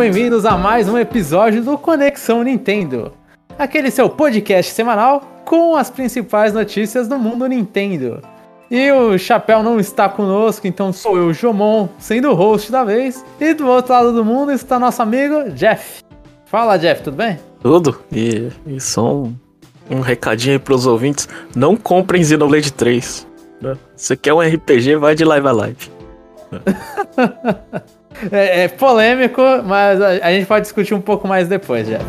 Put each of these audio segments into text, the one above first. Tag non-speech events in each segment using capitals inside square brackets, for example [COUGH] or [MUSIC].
bem-vindos a mais um episódio do Conexão Nintendo, aquele seu podcast semanal com as principais notícias do mundo Nintendo. E o Chapéu não está conosco, então sou eu, Jomon, sendo o host da vez. E do outro lado do mundo está nosso amigo Jeff. Fala, Jeff, tudo bem? Tudo. E, e só um, um recadinho aí pros ouvintes: não comprem Xenoblade 3. Né? Se quer um RPG, vai de live a live. [LAUGHS] é, é, polêmico, mas a, a gente pode discutir um pouco mais depois, Jeff.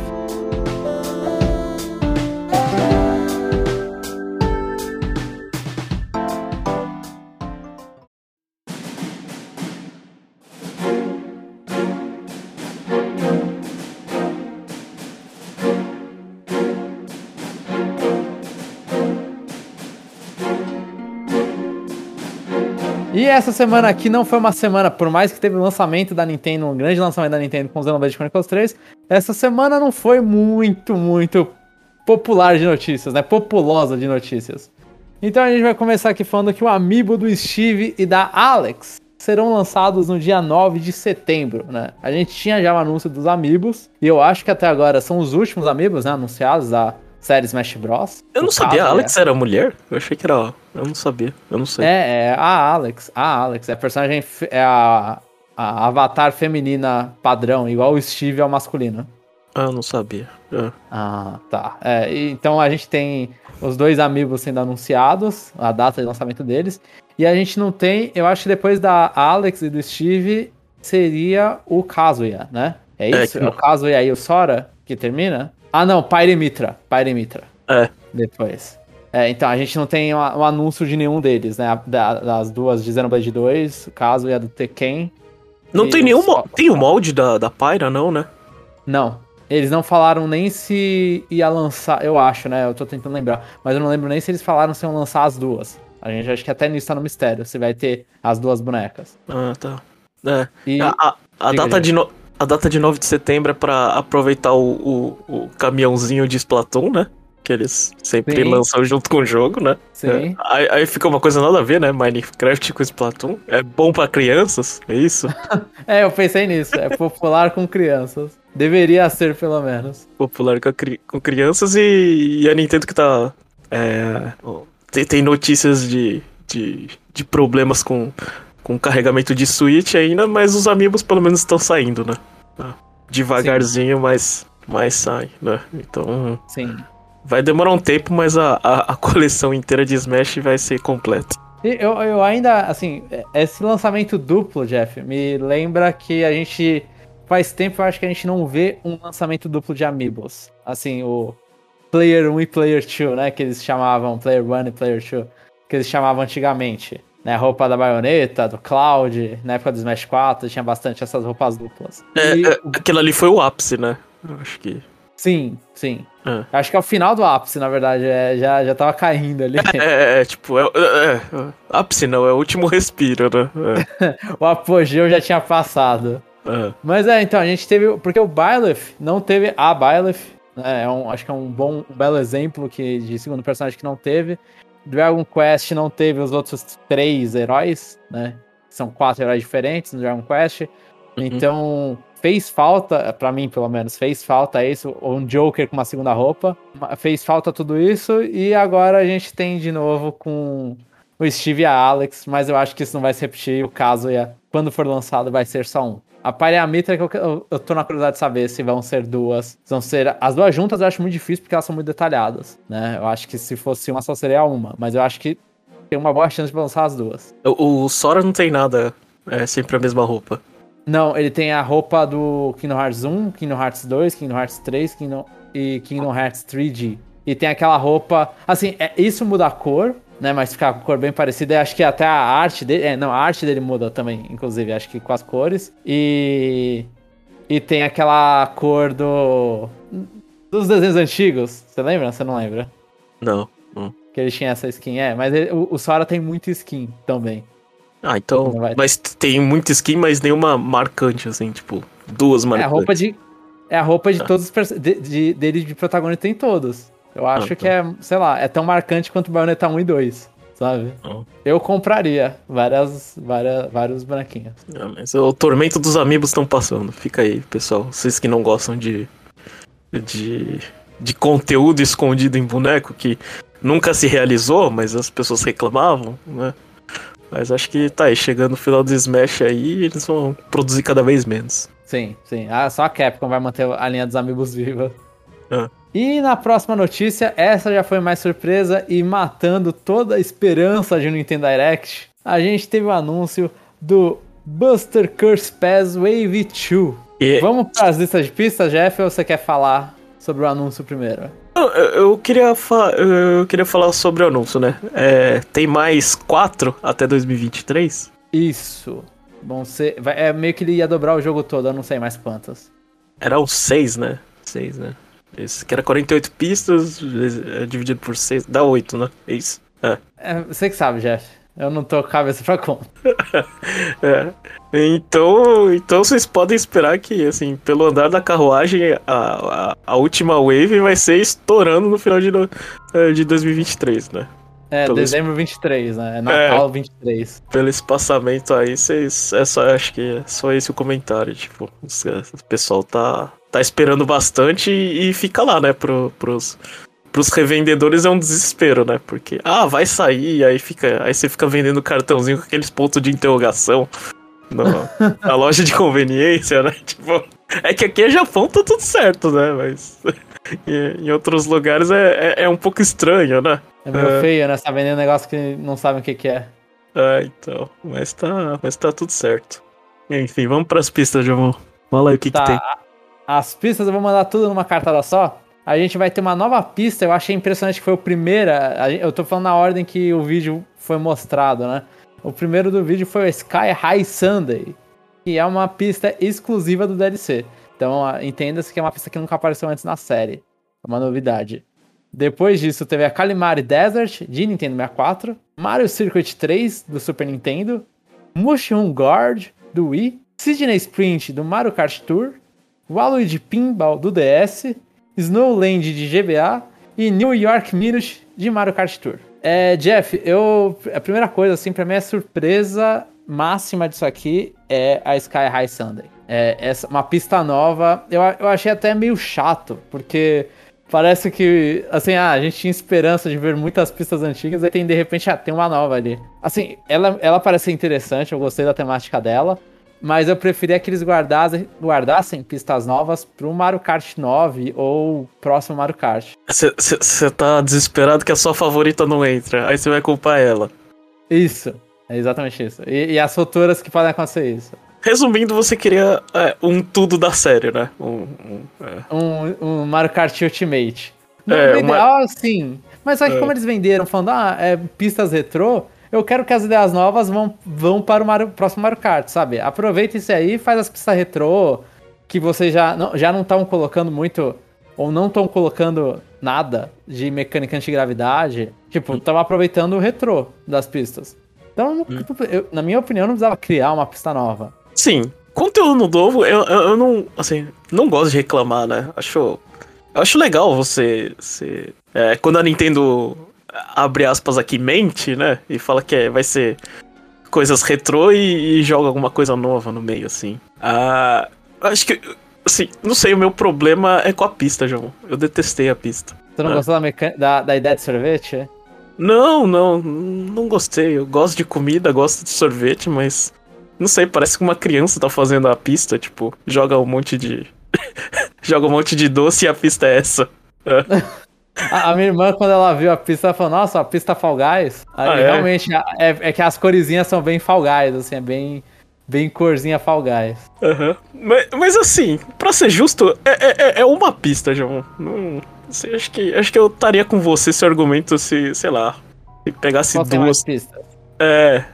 Essa semana aqui não foi uma semana, por mais que teve o lançamento da Nintendo, um grande lançamento da Nintendo com Xenoblade Chronicles 3, essa semana não foi muito, muito popular de notícias, né? Populosa de notícias. Então a gente vai começar aqui falando que o amiibo do Steve e da Alex serão lançados no dia 9 de setembro, né? A gente tinha já o anúncio dos amiibos, e eu acho que até agora são os últimos amiibos, né, anunciados da série Smash Bros. Eu não sabia, a Alex é... era mulher? Eu achei que era. Eu não sabia, eu não sei. É, é a Alex. A Alex. É a personagem. É a, a avatar feminina padrão, igual o Steve ao masculino. Ah, eu não sabia. É. Ah, tá. É, então a gente tem os dois amigos sendo anunciados, a data de lançamento deles. E a gente não tem, eu acho que depois da Alex e do Steve seria o Kazuya, né? É isso? É, que... é o Kazuya e o Sora que termina? Ah, não, Pyre Mitra. Pyre Mitra. É. Depois. É, então, a gente não tem um, um anúncio de nenhum deles, né? Da, das duas de Xenoblade 2, o caso é a do Tekken. Não tem nenhum. Só... Tem o molde da, da Pyra, não, né? Não. Eles não falaram nem se ia lançar, eu acho, né? Eu tô tentando lembrar. Mas eu não lembro nem se eles falaram se iam lançar as duas. A gente acha que até nisso tá no mistério. Se vai ter as duas bonecas. Ah, tá. É. E... A, a, a data de. No a data de 9 de setembro é pra aproveitar o, o, o caminhãozinho de Splatoon, né? Que eles sempre Sim. lançam junto com o jogo, né? Sim. É. Aí, aí, fica uma coisa nada a ver, né? Minecraft com Splatoon. É bom para crianças, é isso? [LAUGHS] é, eu pensei nisso. É popular com crianças. Deveria ser, pelo menos. Popular com, cri com crianças e, e, a Nintendo que tá. É, tem, tem notícias de, de, de problemas com com carregamento de Switch ainda, mas os amigos pelo menos estão saindo, né? Ah, devagarzinho, mas, mas sai, né? Então. Sim. Vai demorar um tempo, mas a, a, a coleção inteira de Smash vai ser completa. Eu, eu ainda, assim, esse lançamento duplo, Jeff, me lembra que a gente. Faz tempo eu acho que a gente não vê um lançamento duplo de Amiibos. Assim, o Player 1 e Player 2, né? Que eles chamavam, Player 1 e Player 2, que eles chamavam antigamente né, roupa da baioneta, do Cloud, na época do Smash 4, tinha bastante essas roupas duplas. É, e... é, aquilo ali foi o ápice, né? Eu acho que. Sim, sim. É. Acho que é o final do ápice, na verdade. É, já, já tava caindo ali. É, é, é tipo, é, é, ápice não, é o último respiro, né? [LAUGHS] o apogeu já tinha passado. Mas é, então, a gente teve. Porque o Byleth não teve a Byleth. Né, é um, acho que é um bom, um belo exemplo que, de segundo personagem que não teve. Dragon Quest não teve os outros três heróis, né? São quatro heróis diferentes no Dragon Quest. Uhum. Então, fez falta, para mim pelo menos, fez falta isso, um Joker com uma segunda roupa. Fez falta tudo isso, e agora a gente tem de novo com o Steve e a Alex, mas eu acho que isso não vai se repetir. O caso, ia, quando for lançado, vai ser só um. A Pareamitra que eu, eu, eu tô na curiosidade de saber se vão ser duas. Se vão ser. As duas juntas eu acho muito difícil porque elas são muito detalhadas, né? Eu acho que se fosse uma só seria uma. Mas eu acho que tem uma boa chance de lançar as duas. O, o Sora não tem nada. É sempre a mesma roupa. Não, ele tem a roupa do Kingdom Hearts 1, Kingdom Hearts 2, Kingdom Hearts 3 Kingdom... e Kingdom Hearts 3D. E tem aquela roupa. Assim, é, isso muda a cor, né? Mas ficar com cor bem parecida. Acho que até a arte dele. É, não, a arte dele muda também, inclusive, acho que com as cores. E. E tem aquela cor do. Dos desenhos antigos. Você lembra? Você não lembra? Não. não. Que ele tinha essa skin, é. Mas ele, o, o Sora tem muita skin também. Ah, então. Mas tem muita skin, mas nenhuma marcante, assim, tipo, duas marcantes. É a roupa de. É a roupa de ah. todos os de, de, dele de protagonista tem todos. Eu acho ah, tá. que é, sei lá, é tão marcante quanto o Bayonetta 1 e 2, sabe? Oh. Eu compraria várias, várias, vários bonequinhos. É, mas o tormento dos amigos estão passando. Fica aí, pessoal. Vocês que não gostam de, de, de conteúdo escondido em boneco, que nunca se realizou, mas as pessoas reclamavam, né? Mas acho que tá aí, chegando no final do Smash aí, eles vão produzir cada vez menos. Sim, sim. Ah, só a Capcom vai manter a linha dos amigos viva. Ah. E na próxima notícia, essa já foi mais surpresa e matando toda a esperança de um Nintendo Direct, a gente teve o um anúncio do Buster Curse Pass Wave 2. E... Vamos para as listas de pistas, Jeff, ou você quer falar sobre o anúncio primeiro? Eu, eu queria, eu queria falar sobre o anúncio, né? É, tem mais quatro até 2023? Isso. Bom, ser, é meio que ele ia dobrar o jogo todo, eu não sei mais quantas. Era os seis, né? Seis, né? Esse que era 48 pistas, é, dividido por 6, dá 8, né? É isso. É. é. Você que sabe, Jeff. Eu não tô com cabeça pra conta. [LAUGHS] é. Então, então vocês podem esperar que, assim, pelo andar da carruagem, a, a, a última wave vai ser estourando no final de, é, de 2023, né? É, pelo dezembro 23, né? É Natal é, 23. Pelo espaçamento aí, vocês. É só, acho que é só esse o comentário. Tipo, o pessoal tá, tá esperando bastante e, e fica lá, né? Pro, pros, pros revendedores é um desespero, né? Porque, ah, vai sair, aí fica. Aí você fica vendendo cartãozinho com aqueles pontos de interrogação no, [LAUGHS] na loja de conveniência, né? [LAUGHS] Tipo. É que aqui é Japão, tá tudo certo, né? Mas. [LAUGHS] em outros lugares é, é, é, um pouco estranho, né? É meio é... feio, né? Você tá vendendo um negócio que não sabem o que, que é. É, então. Mas tá, mas tá tudo certo. Enfim, vamos pras pistas, João. Fala aí o que, tá. que tem. As pistas eu vou mandar tudo numa cartada só. A gente vai ter uma nova pista. Eu achei impressionante que foi o primeiro. Eu tô falando na ordem que o vídeo foi mostrado, né? O primeiro do vídeo foi o Sky High Sunday, que é uma pista exclusiva do DLC. Então entenda-se que é uma pista que nunca apareceu antes na série. É uma novidade. Depois disso, teve a Kalimari Desert de Nintendo 64, Mario Circuit 3 do Super Nintendo, Mushroom Guard do Wii, Sydney Sprint do Mario Kart Tour, Waluigi Pinball do DS, Snowland de GBA e New York Minute de Mario Kart Tour. É, Jeff, eu a primeira coisa assim para mim é surpresa máxima disso aqui é a Sky High Sunday. É essa uma pista nova. Eu, eu achei até meio chato, porque parece que, assim, ah, a gente tinha esperança de ver muitas pistas antigas, e tem de repente, ah, tem uma nova ali. Assim, ela, ela parece interessante, eu gostei da temática dela, mas eu preferia que eles guardassem, guardassem pistas novas pro Mario Kart 9 ou próximo Mario Kart. Você tá desesperado que a sua favorita não entra, aí você vai culpar ela. Isso, é exatamente isso. E, e as futuras que podem acontecer isso. Resumindo, você queria é, um tudo da série, né? Um, um, é. um, um Mario Kart Ultimate. No é, ideal, uma... sim. Mas só que é. como eles venderam, falando, ah, é pistas retrô, eu quero que as ideias novas vão, vão para o Mario, próximo Mario Kart, sabe? Aproveita isso aí, faz as pistas retrô, que vocês já não já não estão colocando muito, ou não estão colocando nada de mecânica antigravidade. Tipo, estão aproveitando o retrô das pistas. Então, hum. eu, na minha opinião, não precisava criar uma pista nova. Sim, conteúdo novo, eu, eu, eu, não, assim, não gosto de reclamar, né? Acho, eu acho legal você, você é, quando a Nintendo abre aspas aqui mente, né? E fala que é, vai ser coisas retrô e, e, joga alguma coisa nova no meio, assim. Ah, acho que, assim, não sei, o meu problema é com a pista, João. Eu detestei a pista. Você não ah. gostou da, da, da ideia de sorvete? Não, não, não gostei. Eu gosto de comida, gosto de sorvete, mas não sei, parece que uma criança tá fazendo a pista, tipo, joga um monte de. [LAUGHS] joga um monte de doce e a pista é essa. [LAUGHS] A, a, minha irmã, quando ela viu a pista, ela falou, nossa, a pista Fall Guys. Aí ah, é? realmente é, é, que as coresinhas são bem Fall Guys, assim, é bem. Bem corzinha Fall Guys. Uhum. Mas, mas assim, pra ser justo, é, é, é, é uma pista, João. Não, assim, acho, que, acho que eu estaria com você se argumento se, sei lá, se pegasse Qual duas. pistas? É,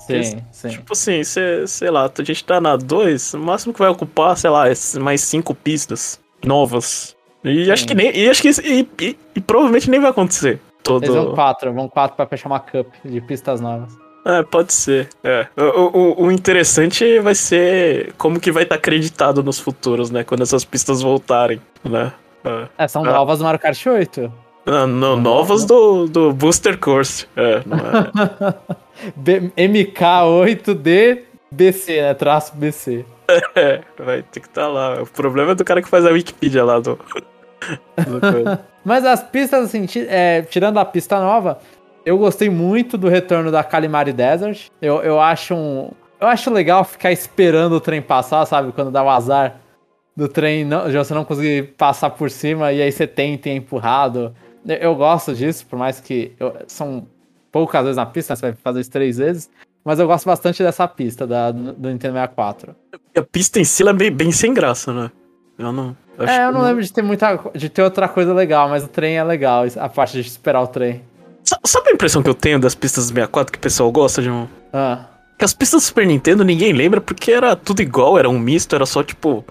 Sim, sim. Tipo assim, cê, sei lá, a gente tá na 2, o máximo que vai ocupar, sei lá, é mais cinco pistas novas. E sim. acho que nem. E acho que e, e, e, provavelmente nem vai acontecer. Todo... Eles vão quatro, vão quatro pra fechar uma cup de pistas novas. É, pode ser. É. O, o, o interessante vai ser como que vai estar tá acreditado nos futuros, né? Quando essas pistas voltarem, né? É, é são é. novas no Mario Kart 8. Ah, no, novas do, do Booster Course. É, não é. [LAUGHS] MK8D BC, né? Traço BC. [LAUGHS] É, vai ter que estar tá lá. O problema é do cara que faz a Wikipedia lá do. [LAUGHS] Mas as pistas, assim, é, tirando a pista nova, eu gostei muito do retorno da Calimari Desert. Eu, eu acho um. Eu acho legal ficar esperando o trem passar, sabe? Quando dá o azar do trem, não, você não conseguir passar por cima e aí você tenta e é empurrado. Eu, eu gosto disso, por mais que eu, são poucas vezes na pista, né? você vai fazer isso três vezes. Mas eu gosto bastante dessa pista da, do Nintendo 64. A pista em si é bem, bem sem graça, né? Eu não. Eu é, eu não, não lembro de ter muita. de ter outra coisa legal, mas o trem é legal, a parte de esperar o trem. Sabe a impressão que eu tenho das pistas do 64 que o pessoal gosta, João? Ah. Que as pistas do Super Nintendo ninguém lembra porque era tudo igual, era um misto, era só tipo.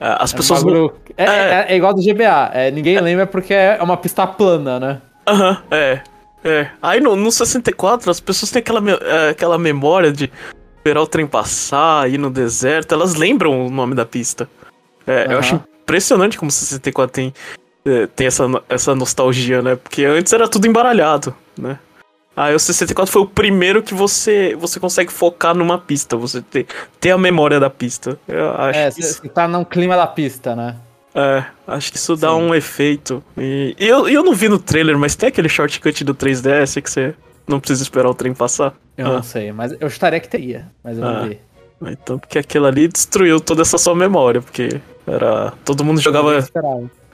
É, as pessoas. Um é, é, é, igual do GBA. É, ninguém lembra porque é uma pista plana, né? Aham, é. É. Aí no, no 64 as pessoas têm aquela, é, aquela memória de esperar o trem passar, ir no deserto. Elas lembram o nome da pista. É, uhum. Eu acho impressionante como o 64 tem, é, tem essa, essa nostalgia, né? Porque antes era tudo embaralhado, né? Aí o 64 foi o primeiro que você você consegue focar numa pista, você ter, ter a memória da pista. Eu acho é, você tá no clima da pista, né? É, acho que isso dá Sim. um efeito. E, e eu, eu não vi no trailer, mas tem aquele shortcut do 3DS que você não precisa esperar o trem passar. Eu ah. não sei, mas eu estaria que teria, mas eu ah. não vi. Então, porque aquilo ali destruiu toda essa sua memória, porque era. Todo mundo jogava.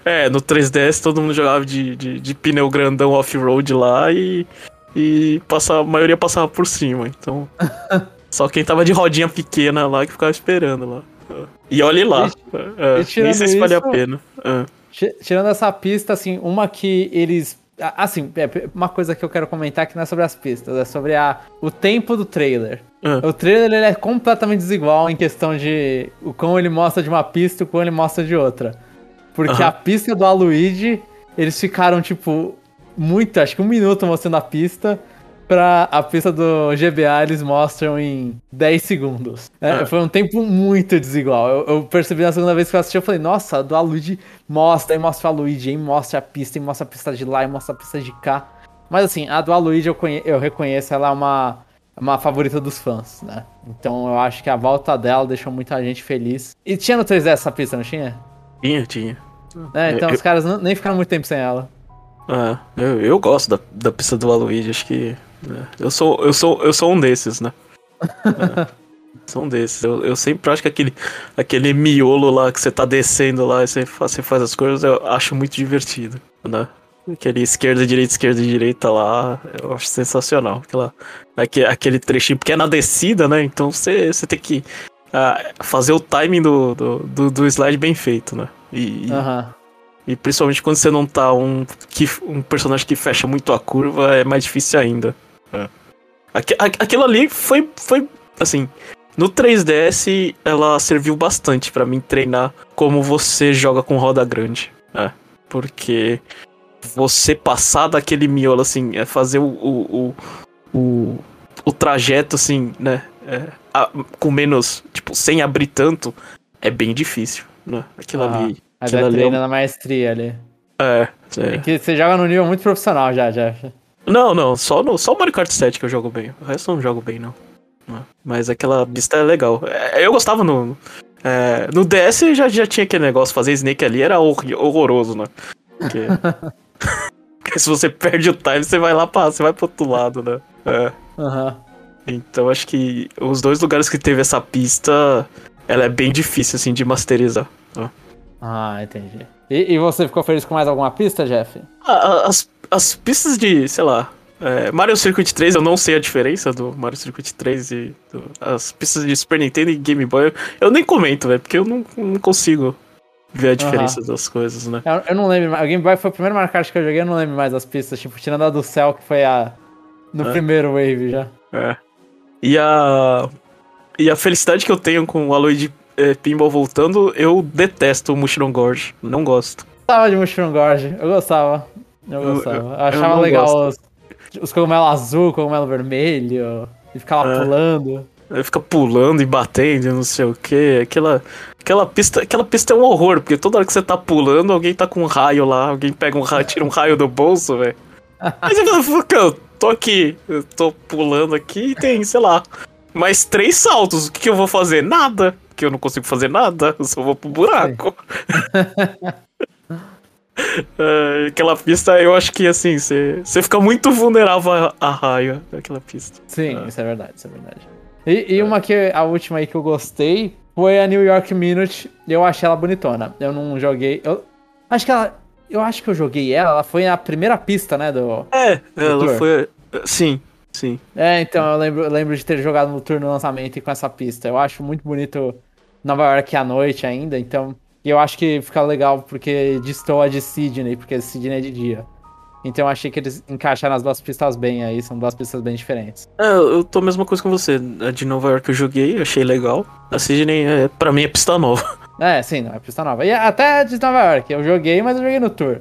É, no 3DS todo mundo jogava de, de, de pneu grandão off-road lá e. E passa, a maioria passava por cima, então. [LAUGHS] só quem tava de rodinha pequena lá que ficava esperando lá. E olhe lá. E, é, e nem sei se vale a pena. É. Tirando essa pista, assim, uma que eles. Assim, é, uma coisa que eu quero comentar que não é sobre as pistas, é sobre a, o tempo do trailer. É. O trailer ele é completamente desigual em questão de o como ele mostra de uma pista e o como ele mostra de outra. Porque a pista do Aluigi, eles ficaram, tipo, muito, acho que um minuto mostrando a pista pra a pista do GBA eles mostram em 10 segundos. É, ah. Foi um tempo muito desigual. Eu, eu, percebi na segunda vez que eu assisti, eu falei, nossa, a do Aluigi mostra, aí mostra o Aluigi, aí mostra a pista, aí mostra a pista de lá, aí mostra a pista de cá. Mas assim, a do Aluigi eu, conhe eu reconheço, ela é uma, uma favorita dos fãs, né? Então eu acho que a volta dela deixou muita gente feliz. E tinha no 3DS essa pista, não tinha? Tinha, tinha. É, então eu, os caras não, nem ficaram muito tempo sem ela. É, eu, eu gosto da, da pista do Aluigi, acho que é. Eu sou, eu sou, eu sou um desses, né? é. Sou um desses. Eu, eu sempre acho que aquele, aquele miolo lá que você tá descendo lá e você, você faz as coisas, eu acho muito divertido, né? Aquele esquerda, direita, esquerda, direita lá, eu acho sensacional. Aquela, aquele, aquele trechinho, porque é na descida, né? Então você, você tem que uh, fazer o timing do, do, do, do, slide bem feito, né? E, uhum. e principalmente quando você não tá um, que, um personagem que fecha muito a curva, é mais difícil ainda. É. Aqu aquilo ali foi, foi, assim, no 3DS ela serviu bastante para mim treinar como você joga com roda grande. É, porque você passar daquele miolo, assim, é fazer o, o, o, o, o trajeto, assim, né, é, a, com menos, tipo, sem abrir tanto, é bem difícil, né? Aquilo ah, ali. Aquilo ali treina é... na maestria ali. É, é. é que você joga num nível muito profissional já, Jeff. Não, não, só, no, só o Mario Kart 7 que eu jogo bem. O resto eu não jogo bem, não. Mas aquela pista é legal. É, eu gostava no. É, no DS já, já tinha aquele negócio, fazer Snake ali era horroroso, né? Porque [LAUGHS] [LAUGHS] se você perde o time, você vai lá pra. Você vai pro outro lado, né? É. Uhum. Então acho que os dois lugares que teve essa pista, ela é bem difícil, assim, de masterizar. Né? Ah, entendi. E, e, você ficou feliz com mais alguma pista, Jeff? As, as pistas de, sei lá, é, Mario Circuit 3, eu não sei a diferença do Mario Circuit 3 e do, as pistas de Super Nintendo e Game Boy, eu nem comento, velho, porque eu não, não, consigo ver a diferença uhum. das coisas, né? Eu, eu, não lembro, o Game Boy foi o primeiro Mario que eu joguei, eu não lembro mais das pistas, tipo, tirando a do céu, que foi a no é. primeiro Wave já. É. E a e a felicidade que eu tenho com o Aloy de é, Pinball voltando, eu detesto o Mushroom Gorge, não gosto. Eu gostava de Mushroom Gorge, eu gostava. Eu gostava. Eu, eu, eu achava legal os, os cogumelos azul, cogumelo vermelho. E ficar lá é. pulando. Ele fica pulando e batendo, não sei o que. Aquela, Aquela pista, aquela pista é um horror, porque toda hora que você tá pulando, alguém tá com um raio lá, alguém pega um raio, tira um raio do bolso, velho. Aí você fala, eu tô aqui, eu tô pulando aqui e tem, sei lá, mais três saltos. O que, que eu vou fazer? Nada. Que eu não consigo fazer nada, eu só vou pro buraco. [LAUGHS] É, aquela pista, eu acho que assim, você fica muito vulnerável a, a raio, aquela pista. Sim, é. isso é verdade, isso é verdade. E, e uma que, a última aí que eu gostei foi a New York Minute. Eu achei ela bonitona. Eu não joguei. Eu acho que ela. Eu acho que eu joguei ela. Ela foi a primeira pista, né? Do, é, do ela tour. foi. Sim, sim. É, então eu lembro, eu lembro de ter jogado no turno lançamento e com essa pista. Eu acho muito bonito Nova York à noite ainda. Então eu acho que fica legal porque destoa de Sydney, porque Sydney é de dia. Então eu achei que eles encaixaram as duas pistas bem aí, são duas pistas bem diferentes. É, eu tô a mesma coisa com você. A de Nova York eu joguei, achei legal. A Sydney, é, pra mim, é pista nova. É, sim, não, é pista nova. E até a de Nova York, eu joguei, mas eu joguei no Tour.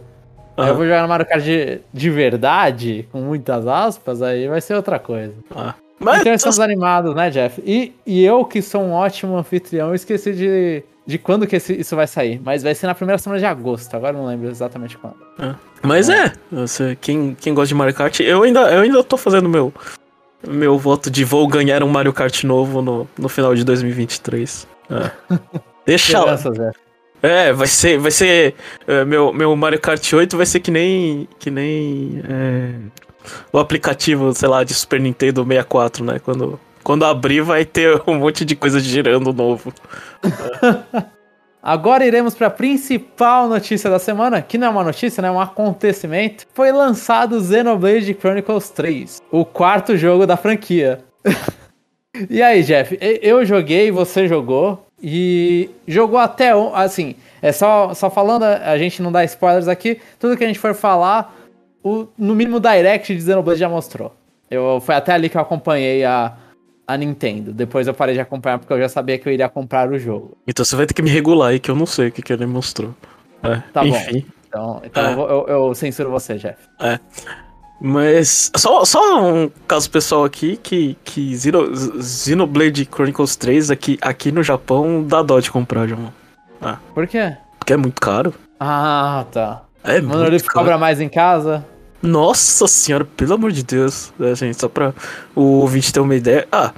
Uhum. Eu vou jogar no Mario Kart de, de verdade, com muitas aspas, aí vai ser outra coisa. Ah. Mas então estamos animados, né, Jeff? E, e eu, que sou um ótimo anfitrião, esqueci de de quando que esse, isso vai sair. Mas vai ser na primeira semana de agosto, agora não lembro exatamente quando. É. Mas é, você, quem, quem gosta de Mario Kart, eu ainda, eu ainda tô fazendo meu, meu voto de vou ganhar um Mario Kart novo no, no final de 2023. É. [LAUGHS] Deixa É, vai ser, vai ser é, meu, meu Mario Kart 8 vai ser que nem que nem é, o aplicativo, sei lá, de Super Nintendo 64, né? Quando quando abrir, vai ter um monte de coisa girando novo. [LAUGHS] Agora iremos para a principal notícia da semana, que não é uma notícia, né? É um acontecimento. Foi lançado Xenoblade Chronicles 3, o quarto jogo da franquia. [LAUGHS] e aí, Jeff? Eu joguei, você jogou e jogou até assim. É só, só falando, a gente não dá spoilers aqui. Tudo que a gente for falar, o, no mínimo Direct de Xenoblade já mostrou. Eu, foi até ali que eu acompanhei a, a Nintendo. Depois eu parei de acompanhar porque eu já sabia que eu iria comprar o jogo. Então você vai ter que me regular aí, que eu não sei o que, que ele mostrou. É, tá enfim. bom. Então, então é. eu, eu, censuro você, Jeff. É. Mas só, só um caso pessoal aqui que, que Zero, Xenoblade Chronicles 3 aqui, aqui no Japão dá dó de comprar, João. Ah. Por quê? Porque é muito caro. Ah, tá. É Mano, ele cobra mais em casa? Nossa senhora, pelo amor de Deus. É, gente, só pra o ouvinte ter uma ideia. Ah,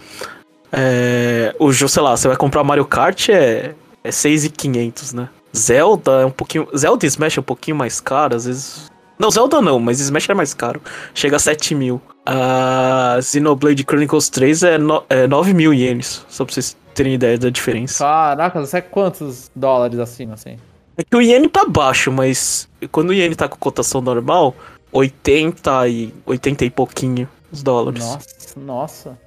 é, o jogo, sei lá, você vai comprar Mario Kart é, é 6,500, né? Zelda é um pouquinho. Zelda e Smash é um pouquinho mais caro, às vezes. Não, Zelda não, mas Smash é mais caro. Chega a 7 mil. A Xenoblade Chronicles 3 é, no, é 9 mil ienes, só pra vocês terem ideia da diferença. Caraca, você é quantos dólares acima, assim? É que o iene tá baixo, mas quando o iene tá com cotação normal, 80 e 80 e pouquinho os dólares. Nossa, nossa.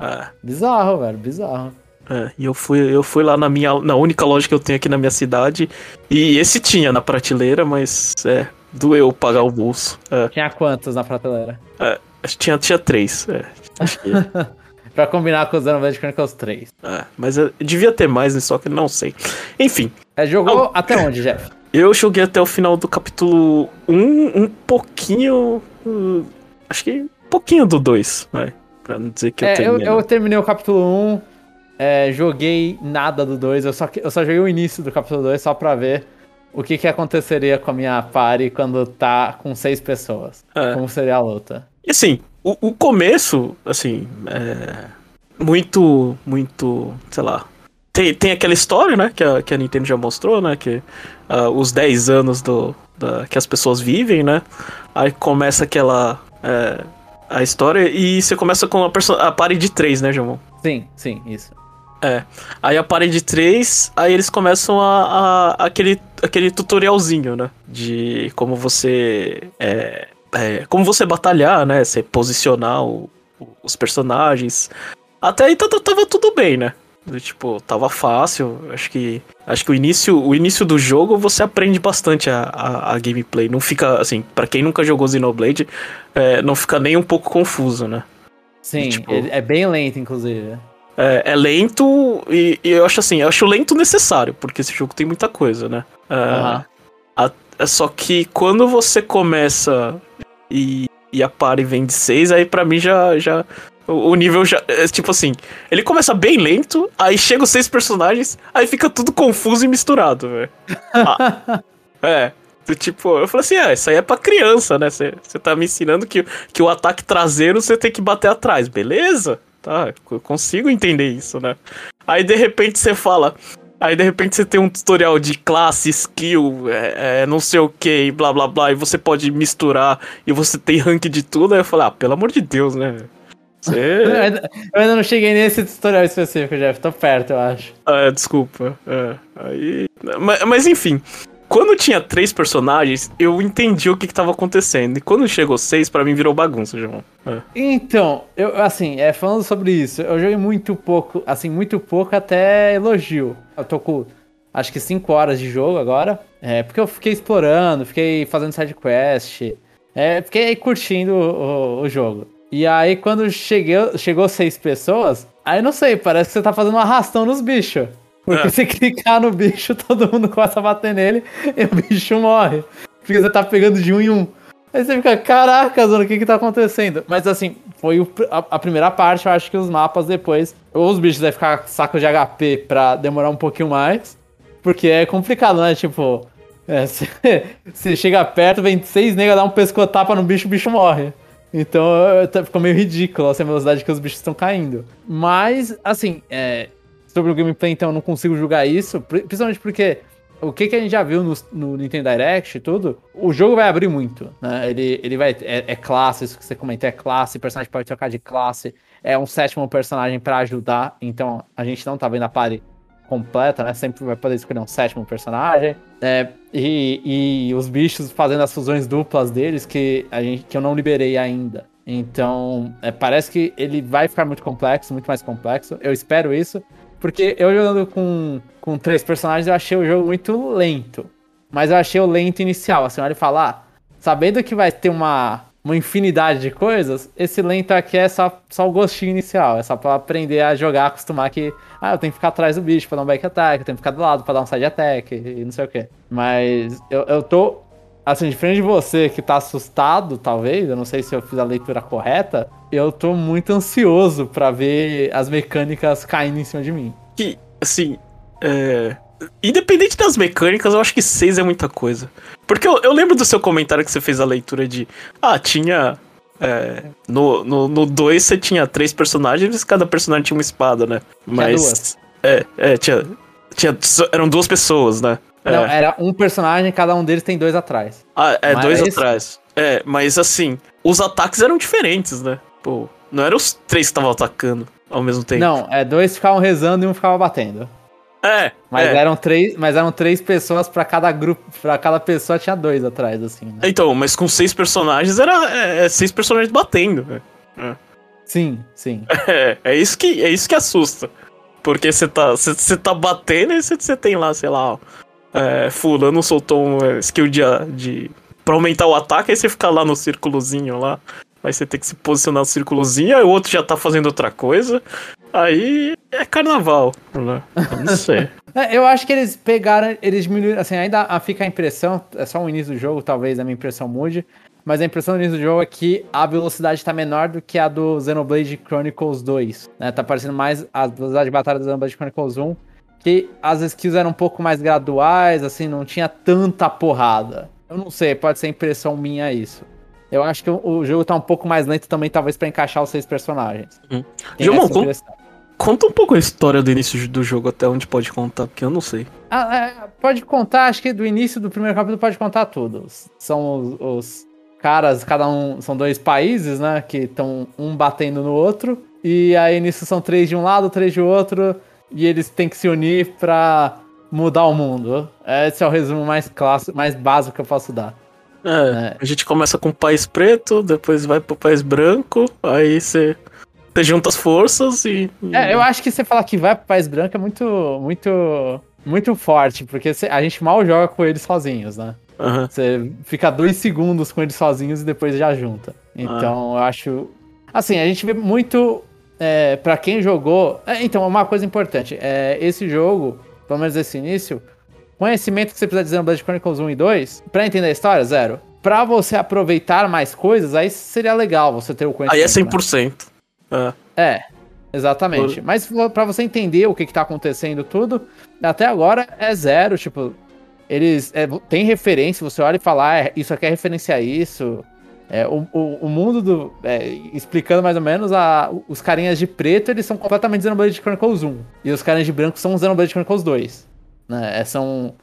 É. Bizarro, velho, bizarro. É, e eu fui, eu fui lá na minha na única loja que eu tenho aqui na minha cidade e esse tinha na prateleira, mas é, doeu pagar o bolso. É. Tinha quantos na prateleira? É, tinha, tinha três, é. [LAUGHS] pra combinar com os Xenoblade Chronicles 3. É, mas eu devia ter mais, né, só que não sei. Enfim. É, jogou até onde, Jeff? Eu joguei até o final do capítulo 1, um pouquinho. Uh, acho que um pouquinho do 2, vai. Pra não dizer que é, eu terminei. Eu, eu terminei o capítulo 1, é, joguei nada do 2, eu só, eu só joguei o início do capítulo 2 só pra ver o que, que aconteceria com a minha party quando tá com seis pessoas. É. Como seria a luta. E assim, o, o começo, assim, é muito, muito, sei lá, tem, tem aquela história, né, que a, que a Nintendo já mostrou, né, que uh, os 10 anos do, da, que as pessoas vivem, né, aí começa aquela, é, a história e você começa com a, a party de 3, né, João? Sim, sim, isso. É, aí a party de 3, aí eles começam a, a, aquele, aquele tutorialzinho, né, de como você, é, é, como você batalhar, né, você posicionar o, os personagens, até aí tava, tava tudo bem, né? Tipo, tava fácil. Acho que. Acho que o início, o início do jogo você aprende bastante a, a, a gameplay. Não fica, assim, para quem nunca jogou Xenoblade, é, não fica nem um pouco confuso, né? Sim, e, tipo, é bem lento, inclusive. É, é lento e, e, eu acho assim, eu acho lento necessário, porque esse jogo tem muita coisa, né? É, uhum. a, é só que quando você começa e, e a party vem de 6, aí para mim já, já O, o nível já. É, tipo assim, ele começa bem lento, aí chega os seis personagens, aí fica tudo confuso e misturado, velho. [LAUGHS] Ah, é. Tipo, eu falei assim, ah, isso aí é pra criança, né? Você tá me ensinando que, que o ataque traseiro você tem que bater atrás, beleza? Tá, eu consigo entender isso, né? Aí de repente você fala. Aí de repente você tem um tutorial de classe, skill, é, é, não sei o que, e blá blá blá, e você pode misturar, e você tem rank de tudo. Aí eu falei, ah, pelo amor de Deus, né? Você... [LAUGHS] eu ainda não cheguei nesse tutorial específico, Jeff. Tô perto, eu acho. Ah, desculpa. É, aí... Mas, mas, enfim, quando tinha três personagens, eu entendi o que, estava acontecendo. E quando chegou seis, para mim virou bagunça, João. É. Então, eu, assim, é, falando sobre isso, eu joguei muito pouco, assim, muito pouco até elogio. Eu tô com, acho que cinco horas de jogo agora. É, porque eu fiquei explorando, fiquei fazendo side quest. É, fiquei curtindo o, o jogo. E aí, quando cheguei, chegou seis pessoas, aí não sei, parece que você tá fazendo um arrastão nos bichos. Porque é. você clicar no bicho, [LAUGHS] todo mundo começa a bater nele e o bicho morre. Porque você tá pegando de um em um. Aí você fica, caraca, Zona, o que que tá acontecendo? Mas assim, foi o, a, a, primeira parte, eu acho que os mapas depois, ou os bichos devem ficar saco de HP pra demorar um pouquinho mais. Porque é complicado, né? Tipo, é, [LAUGHS] você chega perto, vem seis negros, dá um pescotapa no bicho, o bicho morre. Então ficou meio ridículo assim, a velocidade que os bichos estão caindo. Mas, assim, é, sobre o gameplay, então eu não consigo julgar isso. Principalmente porque o que, que a gente já viu no, no, Nintendo Direct e tudo, o jogo vai abrir muito, né? Ele, ele vai. É, é, classe, isso que você comentou, é classe, personagem pode trocar de classe, é um sétimo personagem para ajudar, então a gente não tá vendo a party completa, né? Sempre vai poder escolher um sétimo personagem. É, e, e os bichos fazendo as fusões duplas deles que, a gente, que eu não liberei ainda. Então, é, parece que ele vai ficar muito complexo, muito mais complexo. Eu espero isso. Porque eu jogando com, com três personagens, eu achei o jogo muito lento. Mas eu achei o lento inicial. Assim, olha e falar, ah, sabendo que vai ter uma, uma infinidade de coisas, esse lento aqui é só, só o gostinho inicial. É só pra aprender a jogar, acostumar que, ah, eu tenho que ficar atrás do bicho pra dar um back attack, eu tenho que ficar do lado pra dar um side attack e não sei o que. Mas eu, eu tô, assim, diferente de você que tá assustado, talvez, eu não sei se eu fiz a leitura correta, eu tô muito ansioso para ver as mecânicas caindo em cima de mim. Que, assim, é independente das mecânicas, eu acho que 6 é muita coisa. Porque eu, eu, lembro do seu comentário que você fez a leitura de. Ah, tinha. É, no 2 você tinha três personagens, cada personagem tinha uma espada, né? Mas. Tinha duas. É, é, tinha. tinha eram duas pessoas, né? Não, é. era um personagem, cada um deles tem dois atrás. Ah, é, mas dois esse... atrás. É, mas assim, os ataques eram diferentes, né? Pô, não eram os três que estavam atacando ao mesmo tempo. Não, é, dois ficavam rezando e um ficava batendo. É. Mas é. eram três, mas eram três pessoas para cada grupo, para cada pessoa tinha dois atrás assim. Né? Então, mas com seis personagens era é, é seis personagens batendo. É. Sim, sim. [LAUGHS] É, é isso que é isso que assusta. Porque você tá, você tá batendo e você tem lá, sei lá, é, fulano soltou um é, skill de, de pra aumentar o ataque, aí você fica lá no círculozinho lá. Aí você tem que se posicionar no círculozinho, aí o outro já tá fazendo outra coisa. Aí é carnaval, né? Não sei. [LAUGHS] é, eu acho que eles pegaram, eles diminuíram, assim, ainda fica a impressão, é só o início do jogo, talvez a minha impressão mude, mas a impressão do início do jogo é que a velocidade tá menor do que a do Xenoblade Chronicles 2, né? Tá parecendo mais a velocidade de batalha do Xenoblade Chronicles 1, que as skills eram um pouco mais graduais, assim, não tinha tanta porrada. Eu não sei, pode ser impressão minha isso. Eu acho que o, jogo tá um pouco mais lento também, talvez para encaixar os seis personagens. Uhum. Gilmão, conta, conta um pouco a história do início do jogo, até onde pode contar, porque eu não sei. Ah, é, pode contar, acho que do início do primeiro capítulo pode contar tudo. São os, os caras, cada um, são dois países, né, que estão um batendo no outro, e aí nisso são três de um lado, três de outro, e eles têm que se unir pra mudar o mundo. Esse é o resumo mais clássico, mais básico que eu posso dar. É, é. a gente começa com o país preto, depois vai pro país branco, aí você junta as forças e. É, eu acho que você falar que vai pro país branco é muito, muito, muito forte, porque a gente mal joga com eles sozinhos, né? Uhum. Você fica dois segundos com eles sozinhos e depois já junta. Então, eu acho. Assim, a gente vê muito. É, para quem jogou. É, então, uma coisa importante: é, esse jogo, pelo menos esse início, conhecimento que você precisa dizer no Blood Chronicles 1 e 2, pra entender a história, zero. Pra você aproveitar mais coisas, aí seria legal você ter o conhecimento. Aí é 100%. Né? É. É, exatamente. Mas para você entender o que, que tá acontecendo tudo, até agora é zero, tipo, eles é, tem referência, você olha e fala, ah, isso aqui é referência a isso. É, o, o, o, mundo do. É, explicando mais ou menos, a, os carinhas de preto, eles são completamente Xenoblade Chronicles 1. E os carinhas de branco são Xenoblade Chronicles 2. Né? É, são,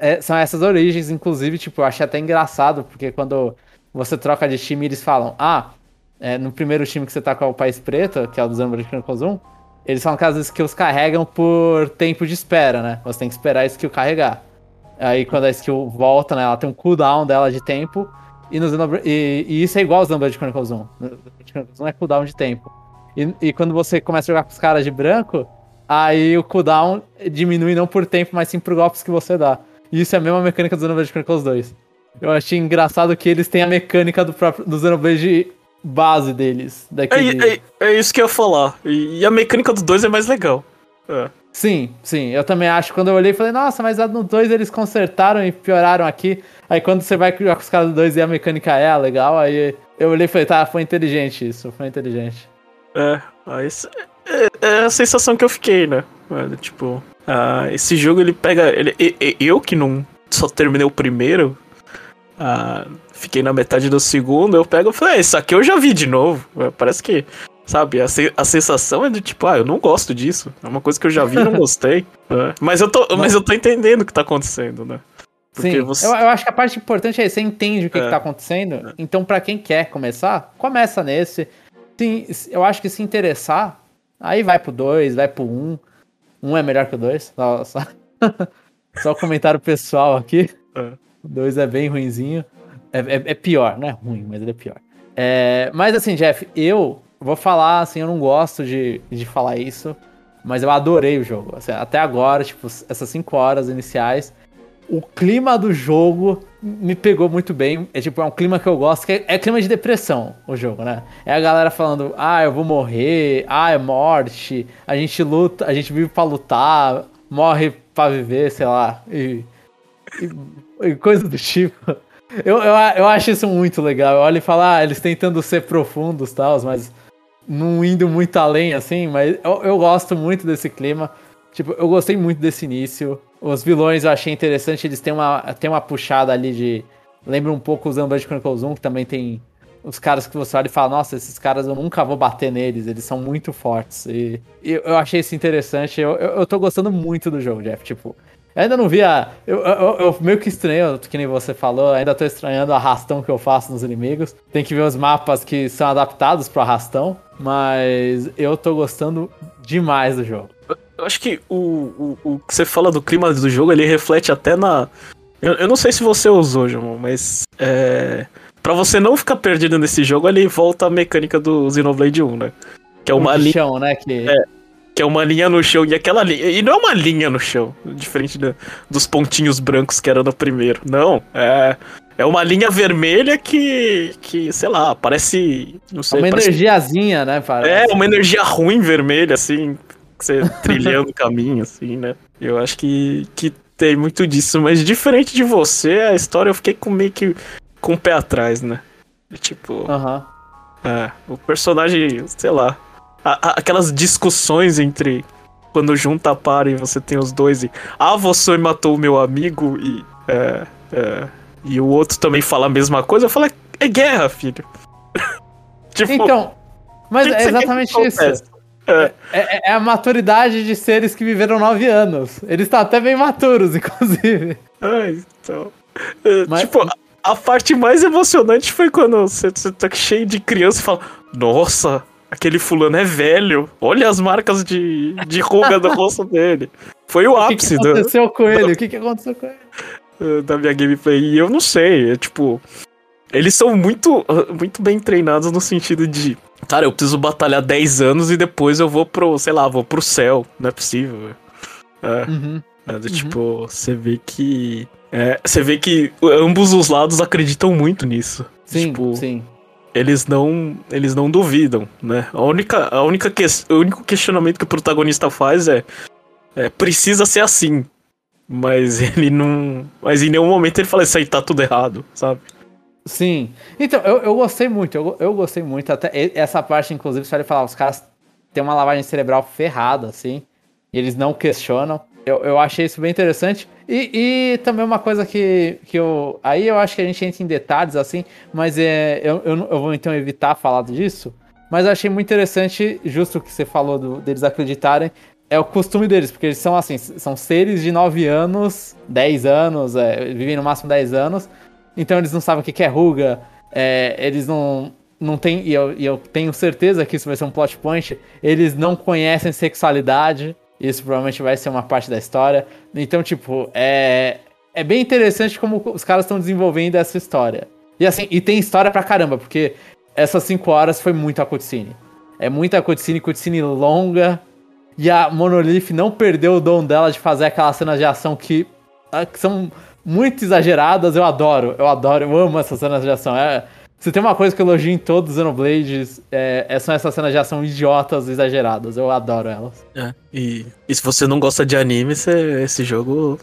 é, são essas origens, inclusive, tipo, eu achei até engraçado, porque quando você troca de time, eles falam, ah, é, no primeiro time que você tá com o País Preto, que é o do Xenoblade Chronicles 1, eles falam que as skills carregam por tempo de espera, né? Você tem que esperar a skill carregar. Aí quando a skill volta, né, ela tem um cooldown dela de tempo, e, e, e, isso é igual ao Xenoblade Chronicles 1. Xenoblade Chronicles 1 é cooldown de tempo. E, e, quando você começa a jogar com os caras de branco, aí o cooldown diminui não por tempo, mas sim por golpes que você dá. E isso é a mesma mecânica do Xenoblade Chronicles 2. Eu achei engraçado que eles têm a mecânica do próprio do Xenoblade base deles. Daquele... É, é, é, isso que eu ia falar. E, e a mecânica do 2 é mais legal. É. Sim, sim. Eu também acho. Quando eu olhei, falei, nossa, mas no 2 eles consertaram e pioraram aqui. Aí quando você vai jogar com os caras do 2 e a mecânica é legal, aí eu olhei e falei, tá, foi inteligente isso, foi inteligente. É, aí é, é a sensação que eu fiquei, né? Tipo, ah, esse jogo ele pega. Ele, eu que não só terminei o primeiro, ah, fiquei na metade do segundo, eu pego e falei, ah, isso aqui eu já vi de novo. Parece que Sabe, a, se, a sensação é de tipo, ah, eu não gosto disso. É uma coisa que eu já vi e não [LAUGHS] gostei. Né? Mas, eu tô, mas eu tô entendendo o que tá acontecendo, né? Porque Sim, você... eu, eu, acho que a parte importante é você entende o que, é. que tá acontecendo. É. Então, para quem quer começar, começa nesse. Sim, eu acho que se interessar, aí vai pro 2, vai pro 1. Um. um é melhor que o 2. Só, só, [LAUGHS] só comentário pessoal aqui. É. O 2 é bem ruinzinho. É, é, é, pior, não é ruim, mas ele é pior. É, mas assim, Jeff, eu vou falar, assim, eu não gosto de, de falar isso, mas eu adorei o jogo. Assim, até agora, tipo, essas 5 horas iniciais, o clima do jogo me pegou muito bem. É tipo, é um clima que eu gosto, que é, é, clima de depressão o jogo, né? É a galera falando, ah, eu vou morrer, ah, é morte, a gente luta, a gente vive para lutar, morre para viver, sei lá, e, e, e coisa do tipo. Eu, eu, eu acho isso muito legal. Eu olho e falo, ah, eles tentando ser profundos e tal, mas não indo muito além, assim, mas eu, eu gosto muito desse clima. Tipo, eu gostei muito desse início. Os vilões eu achei interessante, eles têm uma, têm uma puxada ali de. Lembra um pouco os Unbudget Chronicles 1, que também tem os caras que você olha e fala, nossa, esses caras eu nunca vou bater neles, eles são muito fortes. E, e eu achei isso interessante. Eu, eu, eu, tô gostando muito do jogo, Jeff. Tipo, eu ainda não vi a. Eu, eu, eu, meio que estranho, que nem você falou, ainda tô estranhando o arrastão que eu faço nos inimigos. Tem que ver os mapas que são adaptados pro arrastão. Mas eu tô gostando demais do jogo. Eu acho que o, o, o que você fala do clima do jogo, ele reflete até na. Eu, eu não sei se você usou, João, mas. É. Pra você não ficar perdido nesse jogo, ele volta a mecânica do Xenoblade 1, né? Que é uma linha. Chão, né? Que... É, que é uma linha no chão. E aquela linha. E não é uma linha no chão, diferente de, dos pontinhos brancos que era no primeiro. Não. É. É uma linha vermelha que, que sei lá, parece. Não sei, uma parece... energiazinha, né? Parece. É, uma energia ruim vermelha, assim, você trilhando o caminho, assim, né? Eu acho que, que tem muito disso, mas diferente de você, a história eu fiquei com meio que com o pé atrás, né? Tipo. Aham. Uhum. É, o personagem, sei lá, a, a, aquelas discussões entre quando junta a par e você tem os dois e ah, você matou o meu amigo e é, é, e o outro também fala a mesma coisa, eu falo, é guerra, filho. [LAUGHS] tipo, então, mas é exatamente isso. É. É, é. a maturidade de seres que viveram nove anos. Eles estão até bem maturos, [LAUGHS] inclusive. Ah, então. É, mas... Tipo, a parte mais emocionante foi quando você, você tá cheio de criança e fala: Nossa, aquele fulano é velho. Olha as marcas de, de ruga do rosto dele. Foi o ápice. O que, que aconteceu do... com ele? O que, que aconteceu com ele? Da minha gameplay. E eu não sei, é tipo. Eles são muito, ah, muito bem treinados no sentido de. Cara, eu preciso batalhar 10 anos e depois eu vou pro, sei lá, vou pro céu. Não é possível. É. Uhum. é uhum. Tipo, você vê que. É, você vê que ambos os lados acreditam muito nisso. Sim, tipo, sim eles não eles não duvidam, né? A única a única que, o único questionamento que o protagonista faz é, é precisa ser assim, mas [LAUGHS] ele não, mas em nenhum momento ele fala isso aí tá tudo errado, sabe? Sim. Então, eu, eu gostei muito, eu, eu gostei muito. Até essa parte, inclusive, você vai falar, os caras têm uma lavagem cerebral ferrada, assim. E eles não questionam. Eu, eu achei isso bem interessante. E, e também uma coisa que, que eu. Aí eu acho que a gente entra em detalhes, assim, mas é, eu, eu, eu vou então evitar falar disso. Mas eu achei muito interessante, justo o que você falou do, deles acreditarem, é o costume deles, porque eles são assim, são seres de 9 anos, 10 anos, é, vivem no máximo 10 anos, então eles não sabem o que é ruga, é, eles não, não têm, e eu, e eu tenho certeza que isso vai ser um plot point, eles não conhecem sexualidade, isso provavelmente vai ser uma parte da história. Então, tipo, é, é bem interessante como os caras estão desenvolvendo essa história. E assim, e tem história pra caramba, porque essas 5 horas foi muita cutscene. É muita cutscene, cutscene longa. E a Monolith não perdeu o dom dela de fazer aquelas cenas de ação que, ah, que são muito exageradas. Eu adoro, eu adoro, eu amo essas cenas de ação. É, se tem uma coisa que eu elogio em todos os Xenoblades, é, é, são essas cenas de ação idiotas exageradas. Eu adoro elas. É, e, e se você não gosta de anime, você, esse jogo.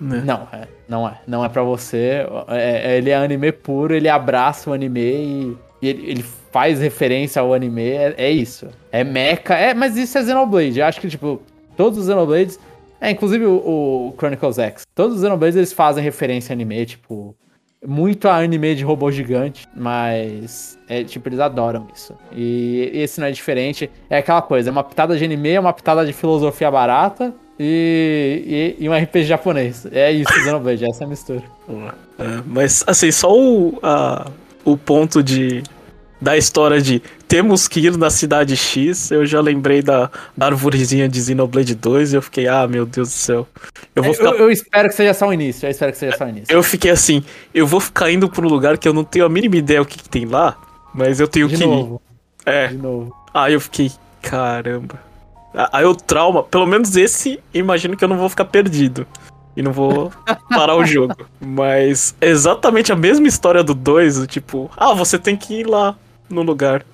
Né? Não, é, não é. Não é pra você. É, é, ele é anime puro, ele abraça o anime e, e ele, ele, faz referência ao anime. É, é, isso. É mecha. É, mas isso é Xenoblade. Eu acho que, tipo, todos os Xenoblades. É, inclusive o, o Chronicles X. Todos os Xenoblades eles fazem referência a anime, tipo muito a anime de robô gigante, mas é tipo, eles adoram isso. E esse não é diferente. É aquela coisa, é uma pitada de anime, é uma pitada de filosofia barata e, e, e um RPG japonês. É isso, Xenoblade, essa é a mistura. É, mas assim, só o, a, o ponto de da história de temos que ir na cidade X, eu já lembrei da, da arvorezinha de Xenoblade 2 e eu fiquei, ah, meu Deus do céu. Eu, vou é, ficar... eu, eu espero que seja só o início, eu espero que seja só o início. Eu fiquei assim, eu vou ficar indo pra um lugar que eu não tenho a mínima ideia o que, que tem lá, mas eu tenho de que novo. ir. É. De novo. Aí eu fiquei, caramba. Aí o trauma, pelo menos esse, imagino que eu não vou ficar perdido e não vou [LAUGHS] parar o jogo. Mas exatamente a mesma história do 2, tipo, ah, você tem que ir lá no lugar.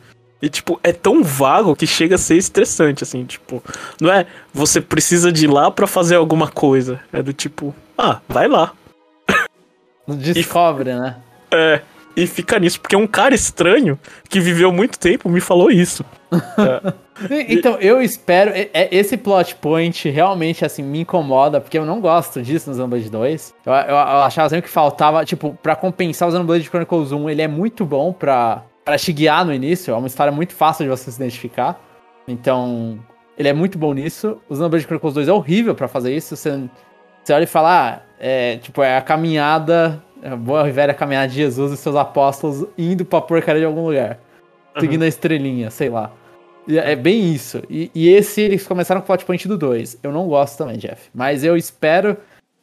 E, tipo, é tão vago que chega a ser estressante, assim, tipo, não é você precisa de ir lá para fazer alguma coisa. É do tipo, ah, vai lá. [LAUGHS] Descobre, e, né? É, e fica nisso, porque um cara estranho que viveu muito tempo me falou isso. [LAUGHS] é. Então, eu espero. Esse plot point realmente, assim, me incomoda, porque eu não gosto disso no Xenoblade 2. Eu, eu, eu achava sempre que faltava, tipo, para compensar o Xenoblade Chronicles 1, ele é muito bom pra para te guiar no início. É uma história muito fácil de você se identificar. Então, ele é muito bom nisso. O Xenoblade Chronicles 2 é horrível para fazer isso. Você, você olha e fala, ah, é, tipo, é a caminhada, é a boa e velha caminhada de Jesus e seus apóstolos indo pra porcaria de algum lugar. Uhum. Seguindo a estrelinha, sei lá. É bem isso. E, e, esse, eles começaram com o plot point do 2. Eu não gosto também, Jeff. Mas eu espero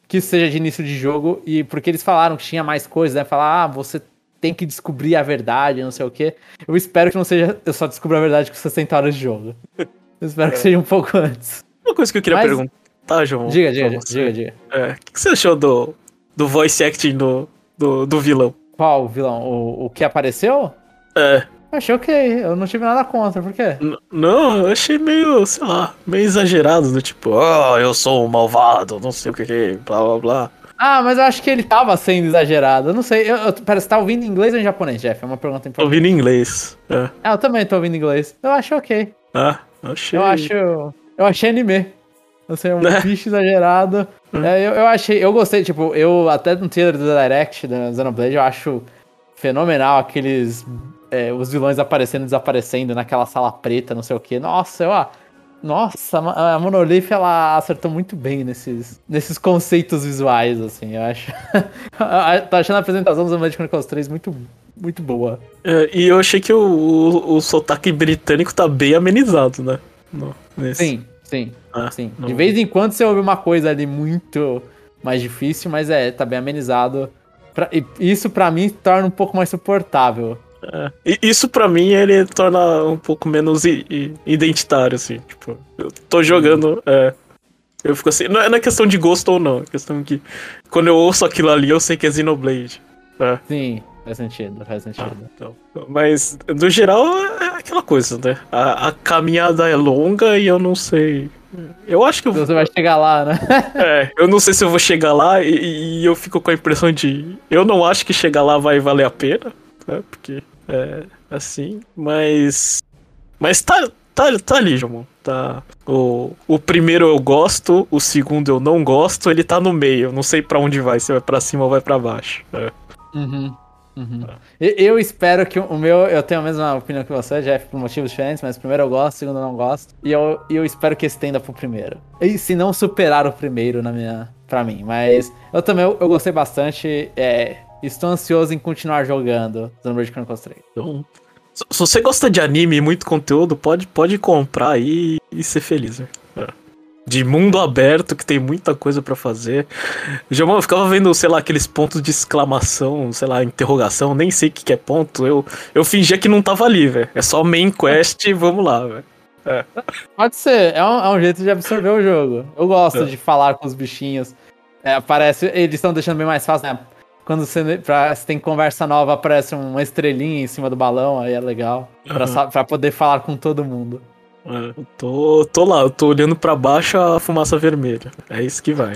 que isso seja de início de jogo. E porque eles falaram que tinha mais coisas, né? Falar, ah, você tem que descobrir a verdade, não sei o quê. Eu espero que não seja eu só descubra a verdade com 60 horas de jogo. Eu espero é. que seja um pouco antes. Uma coisa que eu queria Mas... perguntar, João. Diga, diga, diga, diga. É, o que você achou do, do voice acting do, do, do vilão? Qual vilão? O, o que apareceu? É. Achei ok, eu não tive nada contra, por quê? N não, eu achei meio, sei lá, meio exagerado, do tipo, oh, eu sou um malvado, não sei o que, blá blá blá. Ah, mas eu acho que ele tava sendo exagerado. Eu não sei. Eu, eu, pera, você tá ouvindo em inglês ou em japonês, Jeff? É uma pergunta importante. Ouvindo em inglês. É. Ah, eu também tô ouvindo em inglês. Eu acho ok. Ah, achei. Eu acho. Eu achei anime. Assim, um [LAUGHS] é. bicho exagerado. É, eu, eu achei. Eu gostei, tipo, eu até no trailer do Direct da Xenoblade, eu acho fenomenal aqueles. É, os vilões aparecendo e desaparecendo naquela sala preta, não sei o que. Nossa, eu. Ah, nossa, a Monolith ela acertou muito bem nesses, nesses conceitos visuais, assim, eu acho. [LAUGHS] Tô achando a apresentação dos Xenoblade Chronicles 3 muito, muito boa. É, e eu achei que o, o, o, sotaque britânico tá bem amenizado, né? No, sim, sim, ah, sim. Não... De vez em quando você ouve uma coisa ali muito mais difícil, mas é, tá bem amenizado. Pra, isso para mim torna um pouco mais suportável. É. Isso para mim ele torna um pouco menos identitário, assim. Tipo, eu tô jogando. É, eu fico assim. Não é, não é questão de gosto ou não, é questão que. Quando eu ouço aquilo ali, eu sei que é Xenoblade. É. Sim, faz sentido, faz sentido. Ah, então, mas, no geral, é aquela coisa, né? A, a, caminhada é longa e eu não sei. Eu acho que eu... Você vai chegar lá, né? é, eu não sei se eu vou chegar lá e, e, eu fico com a impressão de. Eu não acho que chegar lá vai valer a pena, né? Porque é assim, mas. Mas tá, tá, tá ali, João. Tá. O, o primeiro eu gosto, o segundo eu não gosto, ele tá no meio. Não sei para onde vai, se vai para cima ou vai para baixo. É. Uhum. Uhum. Eu espero que o meu. Eu tenho a mesma opinião que você, Jeff, por motivos diferentes, mas primeiro eu gosto, segundo eu não gosto. E eu, eu espero que estenda pro primeiro. E se não superar o primeiro na minha. pra mim. Mas eu também eu, eu gostei bastante. É, estou ansioso em continuar jogando Xenoblade Chronicles 3. Então, se você gosta de anime e muito conteúdo, pode, pode comprar aí e ser feliz, né? de mundo aberto, que tem muita coisa para fazer. Jamão, eu ficava vendo, sei lá, aqueles pontos de exclamação, sei lá, interrogação, nem sei o que, que é ponto. Eu, eu fingia que não tava ali, velho. É só main quest e vamos lá, velho. É. Pode ser, é um, é um, jeito de absorver o jogo. Eu gosto é. de falar com os bichinhos. É, aparece, eles estão deixando bem mais fácil, né? Quando você, pra, você tem conversa nova, aparece uma estrelinha em cima do balão, aí é legal. Pra, uhum. pra poder falar com todo mundo. É, eu tô, tô lá, eu tô olhando para baixo a fumaça vermelha. É isso que vai.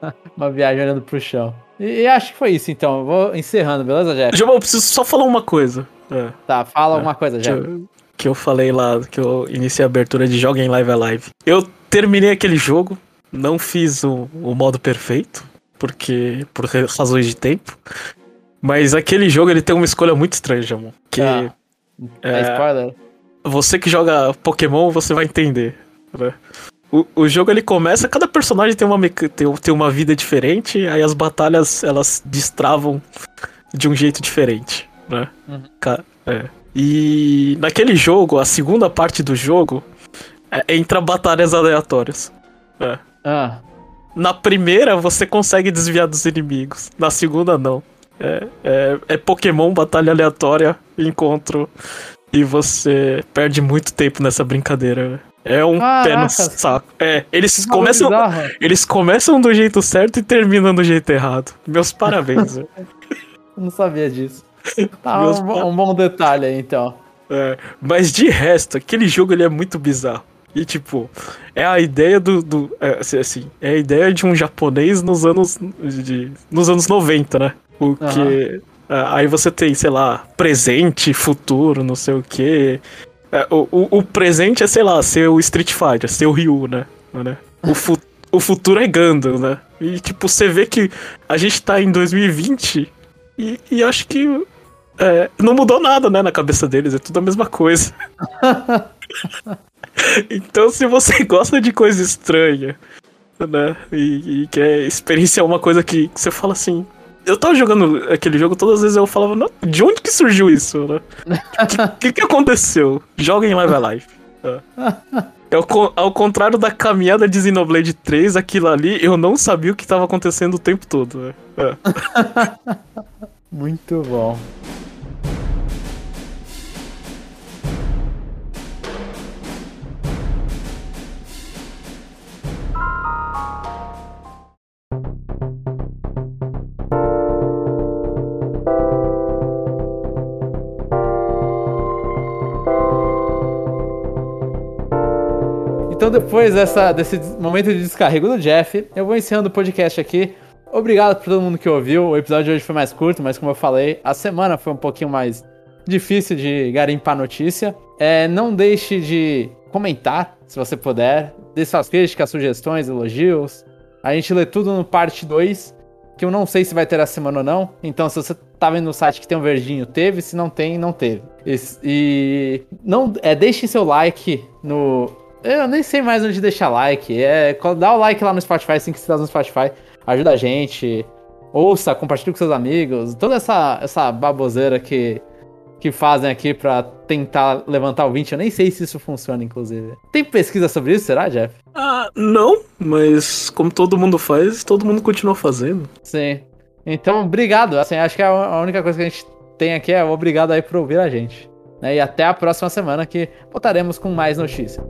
[LAUGHS] uma viagem olhando pro chão. E, e, acho que foi isso, então. Eu vou encerrando, beleza, Jeff? Eu preciso só falar uma coisa. É. Tá, fala é. alguma coisa, Jeff. Que eu, que eu falei lá, que eu iniciei a abertura de Joga em Live Alive. Eu terminei aquele jogo, não fiz o, o modo perfeito, porque por razões de tempo. Mas aquele jogo ele tem uma escolha muito estranha, Jamon. Que. Ah, é, é spoiler você que joga Pokémon, você vai entender. Né? O, o jogo ele começa, cada personagem tem uma, tem, tem uma vida diferente, aí as batalhas elas destravam de um jeito diferente, né? Uhum. É. E naquele jogo, a segunda parte do jogo, é, entra batalhas aleatórias. É. Ah. Na primeira, você consegue desviar dos inimigos. Na segunda, não. É, é, é Pokémon, batalha aleatória, encontro e você perde muito tempo nessa brincadeira. É um Caraca. pé no saco. É, eles começam, eles começam do jeito certo e terminam do jeito errado. Meus parabéns. Não sabia disso. Tá, um, um, bom detalhe aí, então. É, mas de resto, aquele jogo ele é muito bizarro. E tipo, é a ideia do. do é, assim, assim, é a ideia de um japonês nos anos. De, nos anos 90, né? Porque uhum. Ah, aí você tem, sei lá, presente, futuro, não sei o quê. É, o, o, o, presente é, sei lá, ser o Street Fighter, ser o Ryu, né? né? O, fu o futuro é Gundam, né? E, tipo, você vê que a gente tá em 2020 e, e acho que é, não mudou nada, né, na cabeça deles, é tudo a mesma coisa. [LAUGHS] então, se você [LAUGHS] gosta de coisa estranha, né, e, e quer experienciar uma coisa que, que você fala assim, eu tava jogando aquele jogo, todas as vezes eu falava, de onde que surgiu isso, né? [LAUGHS] O que, que, aconteceu? Joga em Live Alive. É. É ao, ao, contrário da caminhada de Xenoblade 3, aquilo ali, eu não sabia o que estava acontecendo o tempo todo. Né? É. Muito bom. Então, depois dessa, desse momento de descarrego do Jeff, eu vou encerrando o podcast aqui. Obrigado por todo mundo que ouviu. O episódio de hoje foi mais curto, mas como eu falei, a semana foi um pouquinho mais difícil de garimpar notícia. É, não deixe de comentar, se você puder. Dê suas críticas, sugestões, elogios. A gente lê tudo no parte 2, que eu não sei se vai ter a semana ou não. Então, se você tá vendo no site que tem um verdinho, teve. Se não tem, não teve. E, e não, é, deixe seu like no eu nem sei mais onde deixar like. É, dá o like lá no Spotify, 5 estrelas no Spotify. Ajuda a gente. Ouça, compartilhe com seus amigos. Toda essa, essa baboseira que, que fazem aqui pra tentar levantar o 20. Eu nem sei se isso funciona, inclusive. Tem pesquisa sobre isso, será, Jeff? Ah, não. Mas como todo mundo faz, todo mundo continua fazendo. Sim. Então, obrigado. Assim, acho que a única coisa que a gente tem aqui é obrigado aí por ouvir a gente. Né? E até a próxima semana que voltaremos com mais notícias.